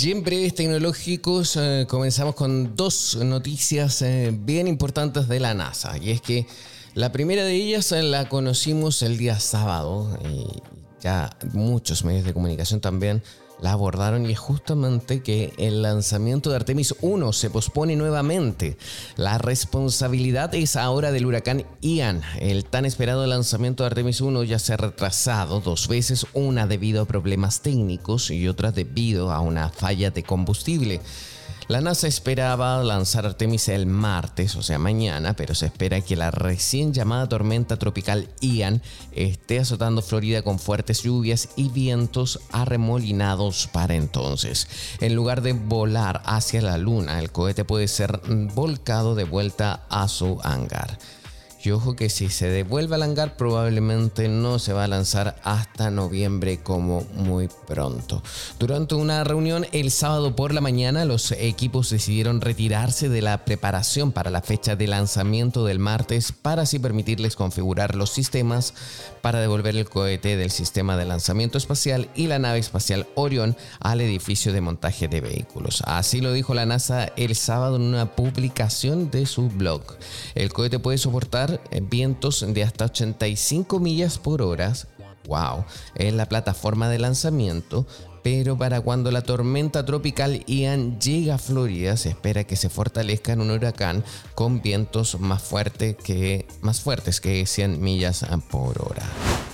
Y en breves tecnológicos eh, comenzamos con dos noticias eh, bien importantes de la NASA. Y es que la primera de ellas eh, la conocimos el día sábado y ya muchos medios de comunicación también la abordaron y es justamente que el lanzamiento de Artemis 1 se pospone nuevamente. La responsabilidad es ahora del huracán Ian. El tan esperado lanzamiento de Artemis 1 ya se ha retrasado dos veces, una debido a problemas técnicos y otra debido a una falla de combustible. La NASA esperaba lanzar Artemis el martes, o sea mañana, pero se espera que la recién llamada tormenta tropical Ian esté azotando Florida con fuertes lluvias y vientos arremolinados para entonces. En lugar de volar hacia la Luna, el cohete puede ser volcado de vuelta a su hangar. Y ojo que si se devuelve al hangar probablemente no se va a lanzar hasta noviembre como muy pronto. Durante una reunión el sábado por la mañana los equipos decidieron retirarse de la preparación para la fecha de lanzamiento del martes para así permitirles configurar los sistemas para devolver el cohete del sistema de lanzamiento espacial y la nave espacial Orion al edificio de montaje de vehículos. Así lo dijo la NASA el sábado en una publicación de su blog. El cohete puede soportar vientos de hasta 85 millas por hora. Wow, es la plataforma de lanzamiento, pero para cuando la tormenta tropical Ian llega a Florida se espera que se fortalezca en un huracán con vientos más fuertes que, más fuertes que 100 millas por hora.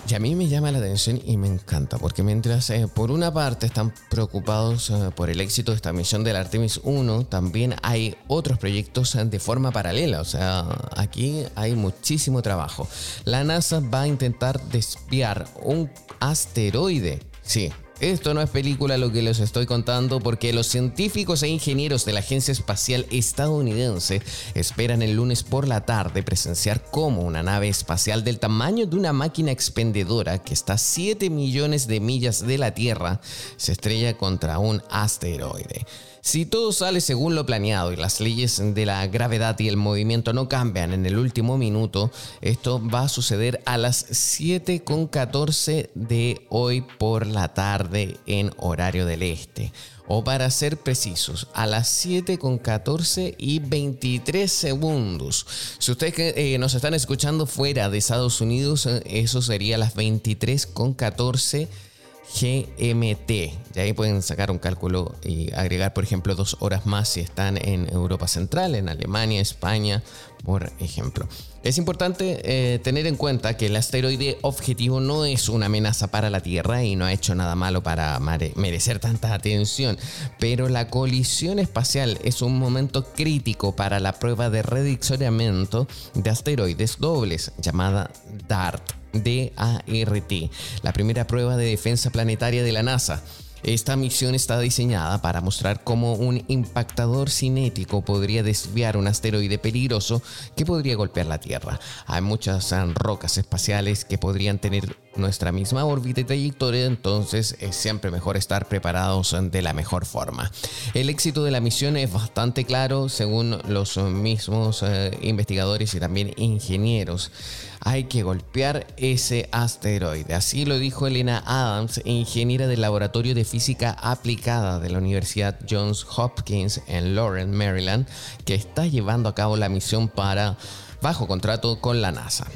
Y a mí me llama la atención y me encanta, porque mientras eh, por una parte están preocupados eh, por el éxito de esta misión del Artemis 1, también hay otros proyectos de forma paralela, o sea, aquí hay muchísimo trabajo. La NASA va a intentar desviar un asteroide, sí, esto no es película lo que les estoy contando porque los científicos e ingenieros de la Agencia Espacial Estadounidense esperan el lunes por la tarde presenciar cómo una nave espacial del tamaño de una máquina expendedora que está a 7 millones de millas de la Tierra se estrella contra un asteroide. Si todo sale según lo planeado y las leyes de la gravedad y el movimiento no cambian en el último minuto, esto va a suceder a las 7.14 de hoy por la tarde en horario del este. O para ser precisos, a las 7.14 y 23 segundos. Si ustedes eh, nos están escuchando fuera de Estados Unidos, eh, eso sería las 23.14 GMT. Y ahí pueden sacar un cálculo y agregar, por ejemplo, dos horas más si están en Europa Central, en Alemania, España, por ejemplo. Es importante eh, tener en cuenta que el asteroide objetivo no es una amenaza para la Tierra y no ha hecho nada malo para merecer tanta atención, pero la colisión espacial es un momento crítico para la prueba de rediccionamiento de asteroides dobles llamada DART. DART, la primera prueba de defensa planetaria de la NASA. Esta misión está diseñada para mostrar cómo un impactador cinético podría desviar un asteroide peligroso que podría golpear la Tierra. Hay muchas ah, rocas espaciales que podrían tener nuestra misma órbita y trayectoria, entonces es siempre mejor estar preparados de la mejor forma. El éxito de la misión es bastante claro según los mismos eh, investigadores y también ingenieros. Hay que golpear ese asteroide. Así lo dijo Elena Adams, ingeniera del Laboratorio de Física Aplicada de la Universidad Johns Hopkins en Lawrence, Maryland, que está llevando a cabo la misión para bajo contrato con la NASA.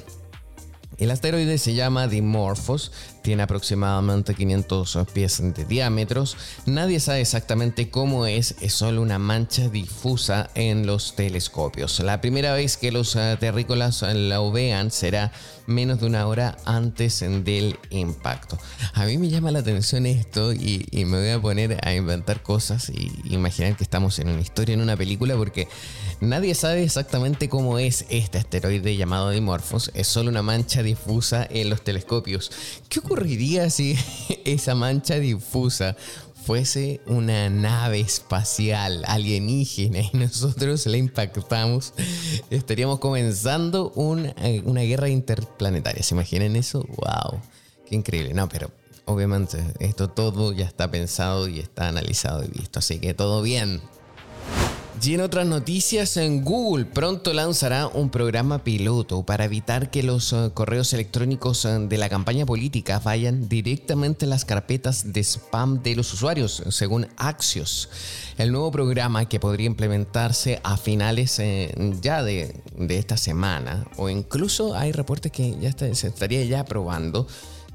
El asteroide se llama Dimorphos, tiene aproximadamente 500 pies de diámetros. Nadie sabe exactamente cómo es, es solo una mancha difusa en los telescopios. La primera vez que los eh, terrícolas lo vean será menos de una hora antes del impacto. A mí me llama la atención esto y, me voy a poner a inventar cosas y imaginar que estamos en una historia, en una película, porque nadie sabe exactamente cómo es este asteroide llamado Dimorphos. Es solo una mancha difusa en los telescopios. ¿Qué ocurriría si (laughs) esa mancha difusa fuese una nave espacial alienígena y nosotros la impactamos, estaríamos comenzando eh, una guerra interplanetaria. ¿Se imaginan eso? ¡Wow! ¡Qué increíble! No, pero obviamente esto todo ya está pensado y está analizado y visto, así que todo bien. Y en otras noticias, en Google pronto lanzará un programa piloto para evitar que los eh, correos electrónicos eh, de la campaña política vayan directamente a las carpetas de spam de los usuarios, según Axios. El nuevo programa que podría implementarse a finales eh, ya de, esta semana, o incluso hay reportes que ya se estaría ya aprobando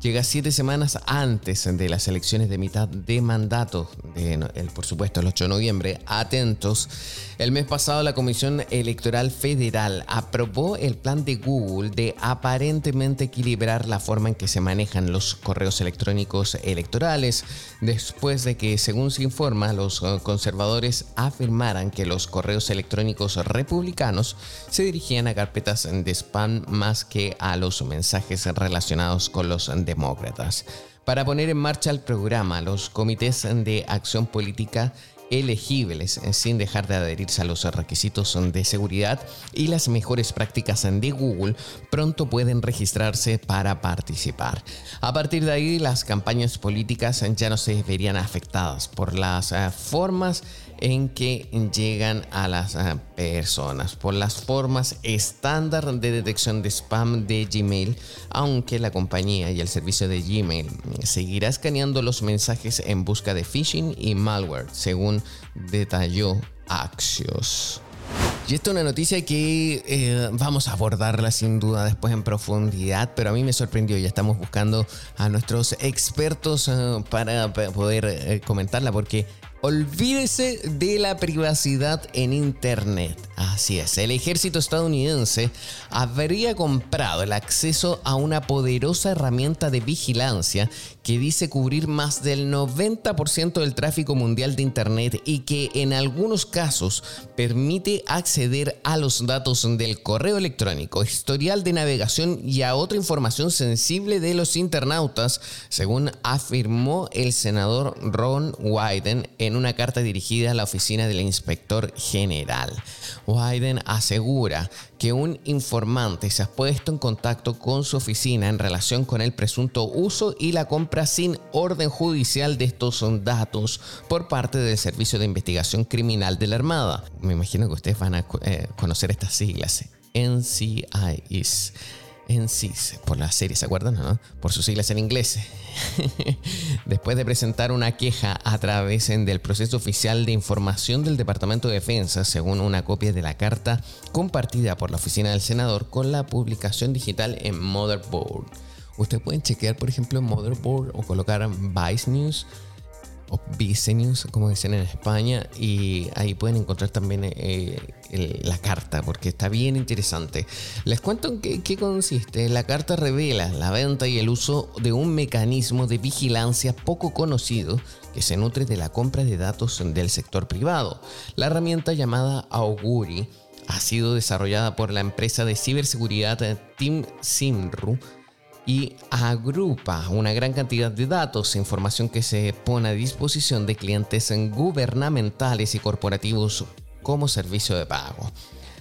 llega siete semanas antes de las elecciones de mitad de mandato, de, por supuesto el 8 de noviembre. Atentos. El mes pasado la Comisión Electoral Federal aprobó el plan de Google de aparentemente equilibrar la forma en que se manejan los correos electrónicos electorales, después de que, según se informa, los eh, conservadores afirmaran que los correos electrónicos republicanos se dirigían a carpetas de spam más que a los mensajes relacionados con los demócratas. Para poner en marcha el programa, los comités de acción política elegibles eh, sin dejar de adherirse a los requisitos de seguridad y las mejores prácticas de Google, pronto pueden registrarse para participar. A partir de ahí, las campañas políticas ya no se verían afectadas por las eh, formas en que llegan a las ah, personas por las formas estándar de detección de spam de Gmail, aunque la compañía y el servicio de Gmail seguirá escaneando los mensajes en busca de phishing y malware, según detalló Axios. Y esta es una noticia que eh, vamos a abordarla sin duda después en profundidad, pero a mí me sorprendió. Ya estamos buscando a nuestros expertos ah, para poder eh, comentarla porque Olvídese de la privacidad en Internet. Así es, el ejército estadounidense habría comprado el acceso a una poderosa herramienta de vigilancia que dice cubrir más del 90% del tráfico mundial de Internet y que en algunos casos permite acceder a los datos del correo electrónico, historial de navegación y a otra información sensible de los internautas, según afirmó el senador Ron Wyden en una carta dirigida a la oficina del inspector general. Wyden asegura que un informante se ha puesto en contacto con su oficina en relación con el presunto uso y la compra sin orden judicial de estos datos por parte del Servicio de Investigación Criminal de la Armada. Me imagino que ustedes van a eh, conocer estas siglas. NCIS en CIS, por la serie, ¿se acuerdan? No? Por sus siglas en inglés. (laughs) Después de presentar una queja a través del proceso oficial de información del Departamento de Defensa, según una copia de la carta compartida por la oficina del senador con la publicación digital en Motherboard. Ustedes pueden chequear, por ejemplo, en Motherboard o colocar Vice News o como dicen en España, y ahí pueden encontrar también eh, la carta, porque está bien interesante. Les cuento en qué, consiste. La carta revela la venta y el uso de un mecanismo de vigilancia poco conocido que se nutre de la compra de datos del sector privado. La herramienta llamada Auguri ha sido desarrollada por la empresa de ciberseguridad Team Simru y agrupa una gran cantidad de datos e información que se pone a disposición de clientes gubernamentales y corporativos como servicio de pago.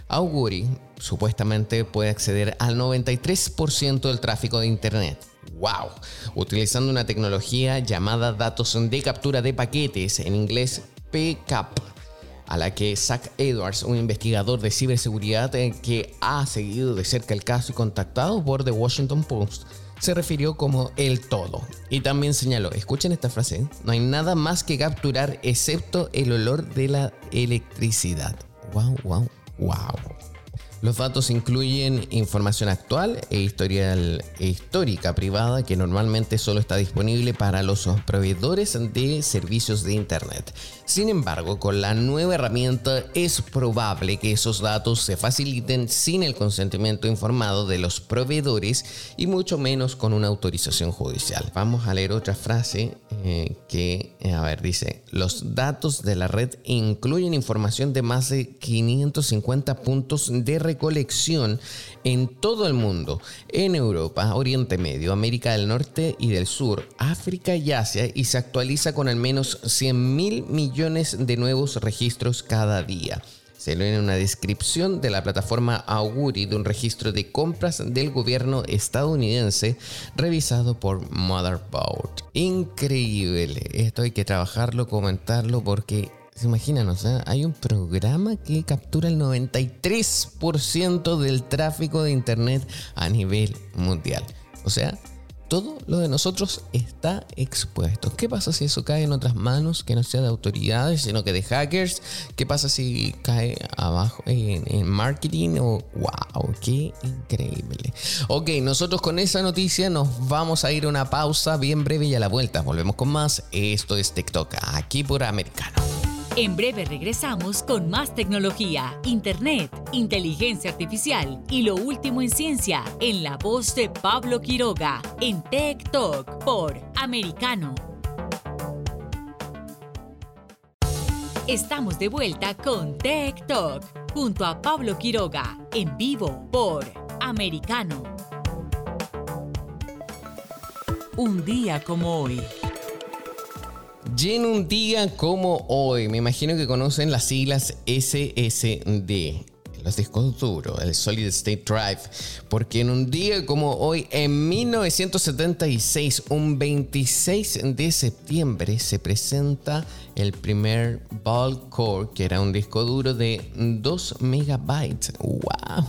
Auguri supuestamente puede acceder al 93% del tráfico de Internet. ¡Wow! Utilizando una tecnología llamada datos de captura de paquetes, en inglés PCAP, a la que Zach Edwards, un investigador de ciberseguridad eh, que ha seguido de cerca el caso y contactado por The Washington Post, se refirió como el todo. Y también señaló, escuchen esta frase, no hay nada más que capturar excepto el olor de la electricidad. Wow, wow, wow. Los datos incluyen información actual e historial e histórica privada que normalmente solo está disponible para los proveedores de servicios de Internet. Sin embargo, con la nueva herramienta es probable que esos datos se faciliten sin el consentimiento informado de los proveedores y mucho menos con una autorización judicial. Vamos a leer otra frase eh, que, eh, a dice, los datos de la red incluyen información de más de 550 puntos de recolección en todo el mundo, en Europa, Oriente Medio, América del Norte y del Sur, África y Asia, y se actualiza con al menos 100 mil millones de nuevos registros cada día. Se lee en una descripción de la plataforma Auguri de un registro de compras del gobierno estadounidense revisado por Motherboard. Increíble, esto hay que trabajarlo, comentarlo porque o sea, hay un programa que captura el 93% del tráfico de Internet a nivel mundial. O sea, todo lo de nosotros está expuesto. ¿Qué pasa si eso cae en otras manos que no sea de autoridades, sino que de hackers? ¿Qué pasa si cae abajo en, marketing? O wow, qué increíble. Ok, nosotros con esa noticia nos vamos a ir a una pausa bien breve y a la vuelta volvemos con más. Esto es TikTok, aquí por Americano. En breve regresamos con más tecnología, internet, inteligencia artificial y lo último en ciencia en la voz de Pablo Quiroga en Tech Talk por Americano. Estamos de vuelta con Tech Talk junto a Pablo Quiroga en vivo por Americano. Un día como hoy. En un día como hoy, me imagino que conocen las siglas SSD, los discos duros, el Solid State Drive, porque en un día como hoy, en 1976, un 26 de septiembre, se presenta el primer Ball Core, que era un disco duro de 2 megabytes. ¡Wow!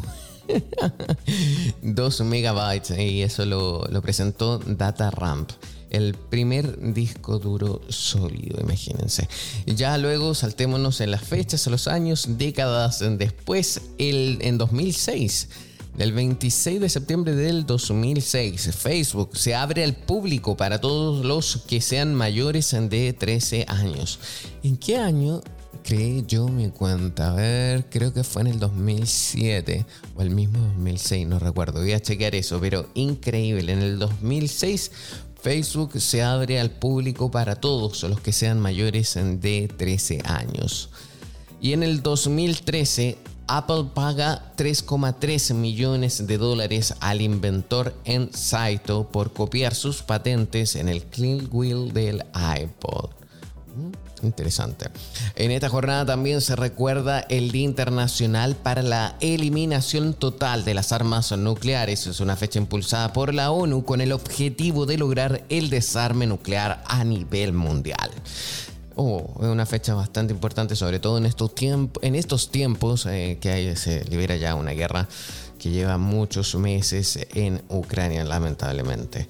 (laughs) 2 megabytes y eso lo, lo presentó Data Ramp el primer disco duro sólido, imagínense. Ya luego saltémonos en las fechas, a los años, décadas después, el, en 2006. El 26 de septiembre del 2006, Facebook se abre al público para todos los que sean mayores de 13 años. ¿En qué año creé yo mi cuenta? A ver, creo que fue en el 2007 o el mismo 2006, no recuerdo. Voy a chequear eso, pero increíble. En el 2006 Facebook se abre al público para todos los que sean mayores de 13 años. Y en el 2013, Apple paga 3,3 millones de dólares al inventor en Saito por copiar sus patentes en el clean wheel del iPod. Interesante. En esta jornada también se recuerda el Día Internacional para la Eliminación Total de las Armas Nucleares. Es una fecha impulsada por la ONU con el objetivo de lograr el desarme nuclear a nivel mundial. Oh, es una fecha bastante importante, sobre todo en estos, tiempos eh, que se libera ya una guerra que lleva muchos meses en Ucrania, lamentablemente.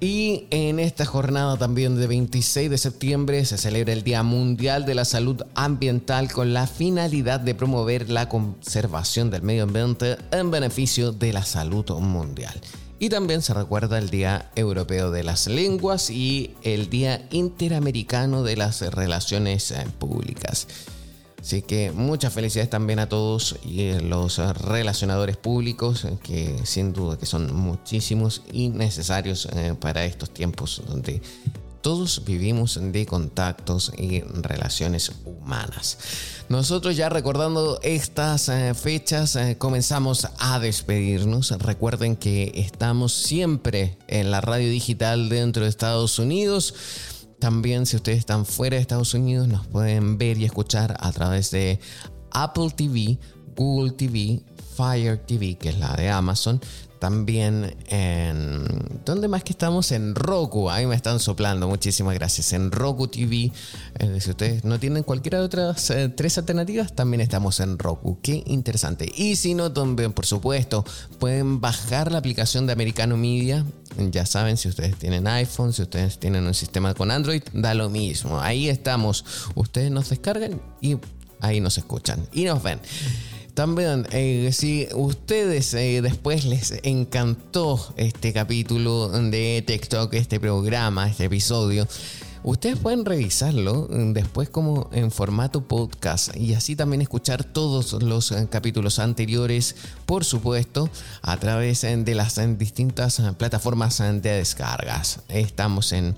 Y en esta jornada también de 26 de septiembre se celebra el Día Mundial de la Salud Ambiental con la finalidad de promover la conservación del medio ambiente en beneficio de la salud mundial. Y también se recuerda el Día Europeo de las Lenguas y el Día Interamericano de las Relaciones Públicas. Así que muchas felicidades también a todos y los relacionadores públicos, que sin duda que son muchísimos y necesarios eh, para estos tiempos donde todos vivimos de contactos y relaciones humanas. Nosotros ya recordando estas eh, fechas eh, comenzamos a despedirnos. Recuerden que estamos siempre en la radio digital dentro de Estados Unidos. También si ustedes están fuera de Estados Unidos nos pueden ver y escuchar a través de Apple TV, Google TV, Fire TV, que es la de Amazon, también en... ¿Dónde más que estamos? En Roku. Ahí me están soplando. Muchísimas gracias. En Roku TV. Eh, si ustedes no tienen cualquiera de otras eh, tres alternativas, también estamos en Roku. Qué interesante. Y si no, también, por supuesto, pueden bajar la aplicación de Americano Media. Ya saben, si ustedes tienen iPhone, si ustedes tienen un sistema con Android, da lo mismo. Ahí estamos. Ustedes nos descargan y ahí nos escuchan y nos ven. También, eh, si ustedes eh, después les encantó este capítulo de TikTok, este programa, este episodio, Ustedes pueden revisarlo mm, después como en formato podcast y así también escuchar todos los eh, capítulos anteriores, por supuesto, a través eh, de las eh, distintas plataformas de descargas. Estamos en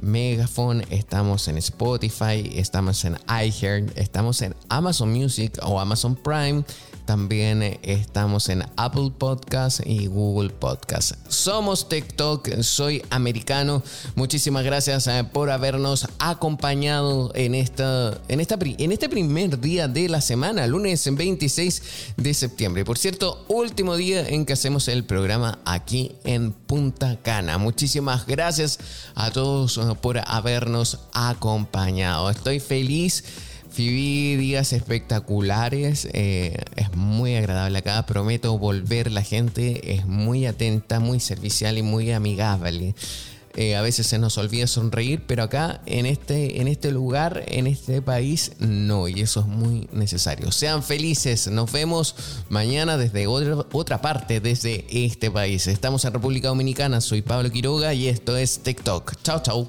Megaphone, estamos en Spotify, estamos en iHeart, estamos en Amazon Music o Amazon Prime también estamos en Apple Podcast y Google Podcast. Somos TikTok, soy americano. Muchísimas gracias eh, por habernos acompañado en, esta, en, esta, en este primer día de la semana, lunes 26 de septiembre. Por cierto, último día en que hacemos el programa aquí en Punta Cana. Muchísimas gracias a todos eh, por habernos acompañado. Estoy feliz Viví días espectaculares, eh, es muy agradable acá, prometo volver, la gente es muy atenta, muy servicial y muy amigable. Eh, a veces se nos olvida sonreír, pero acá en este, en este lugar, en este país, no, y eso es muy necesario. Sean felices, nos vemos mañana desde otra, otra parte, desde este país. Estamos en República Dominicana, soy Pablo Quiroga y esto es TikTok. Chao, chao.